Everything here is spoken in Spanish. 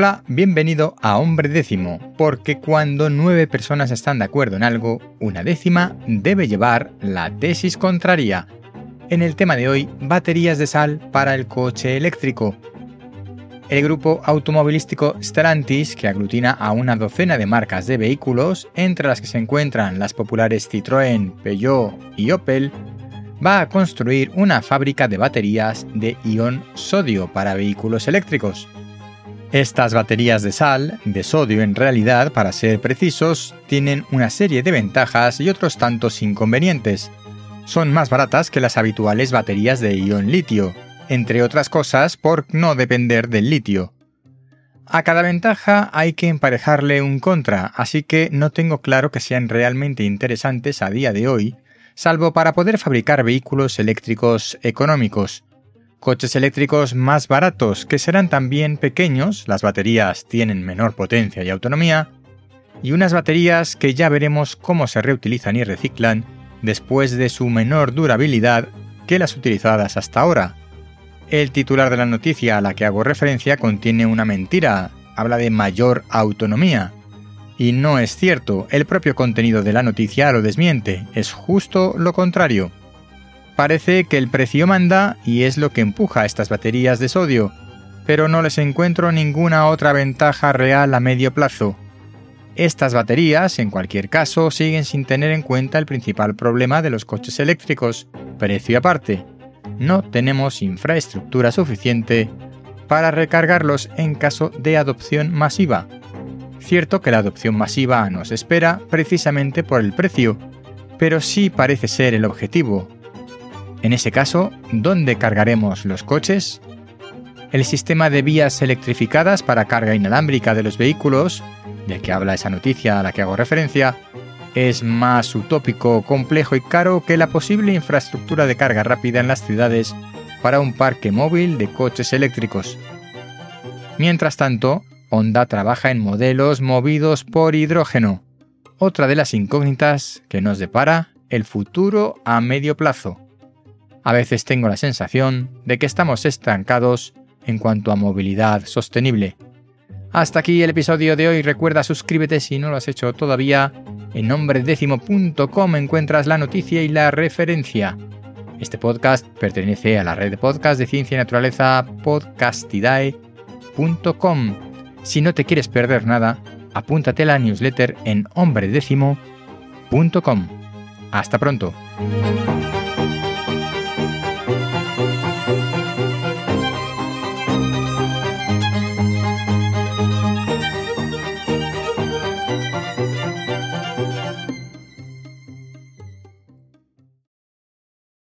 Hola, bienvenido a Hombre Décimo, porque cuando nueve personas están de acuerdo en algo, una décima debe llevar la tesis contraria. En el tema de hoy, baterías de sal para el coche eléctrico. El grupo automovilístico Stellantis, que aglutina a una docena de marcas de vehículos, entre las que se encuentran las populares Citroën, Peugeot y Opel, va a construir una fábrica de baterías de ion sodio para vehículos eléctricos. Estas baterías de sal, de sodio en realidad, para ser precisos, tienen una serie de ventajas y otros tantos inconvenientes. Son más baratas que las habituales baterías de ion litio, entre otras cosas por no depender del litio. A cada ventaja hay que emparejarle un contra, así que no tengo claro que sean realmente interesantes a día de hoy, salvo para poder fabricar vehículos eléctricos económicos, coches eléctricos más baratos que serán también pequeños, las baterías tienen menor potencia y autonomía, y unas baterías que ya veremos cómo se reutilizan y reciclan después de su menor durabilidad que las utilizadas hasta ahora. El titular de la noticia a la que hago referencia contiene una mentira, habla de mayor autonomía. Y no es cierto, el propio contenido de la noticia lo desmiente, es justo lo contrario. Parece que el precio manda y es lo que empuja a estas baterías de sodio, pero no les encuentro ninguna otra ventaja real a medio plazo. Estas baterías, en cualquier caso, siguen sin tener en cuenta el principal problema de los coches eléctricos, precio aparte. No tenemos infraestructura suficiente para recargarlos en caso de adopción masiva. Cierto que la adopción masiva nos espera precisamente por el precio, pero sí parece ser el objetivo, en ese caso, ¿dónde cargaremos los coches? El sistema de vías electrificadas para carga inalámbrica de los vehículos, del que habla esa noticia a la que hago referencia, es más utópico, complejo y caro que la posible infraestructura de carga rápida en las ciudades para un parque móvil de coches eléctricos. Mientras tanto, Honda trabaja en modelos movidos por hidrógeno, otra de las incógnitas que nos depara el futuro a medio plazo. A veces tengo la sensación de que estamos estancados en cuanto a movilidad sostenible. Hasta aquí el episodio de hoy. Recuerda suscríbete si no lo has hecho todavía. En nombredécimo.com encuentras la noticia y la referencia. Este podcast pertenece a la red de podcast de ciencia y naturaleza podcastidae.com. Si no te quieres perder nada, apúntate a la newsletter en hombredécimo.com. Hasta pronto.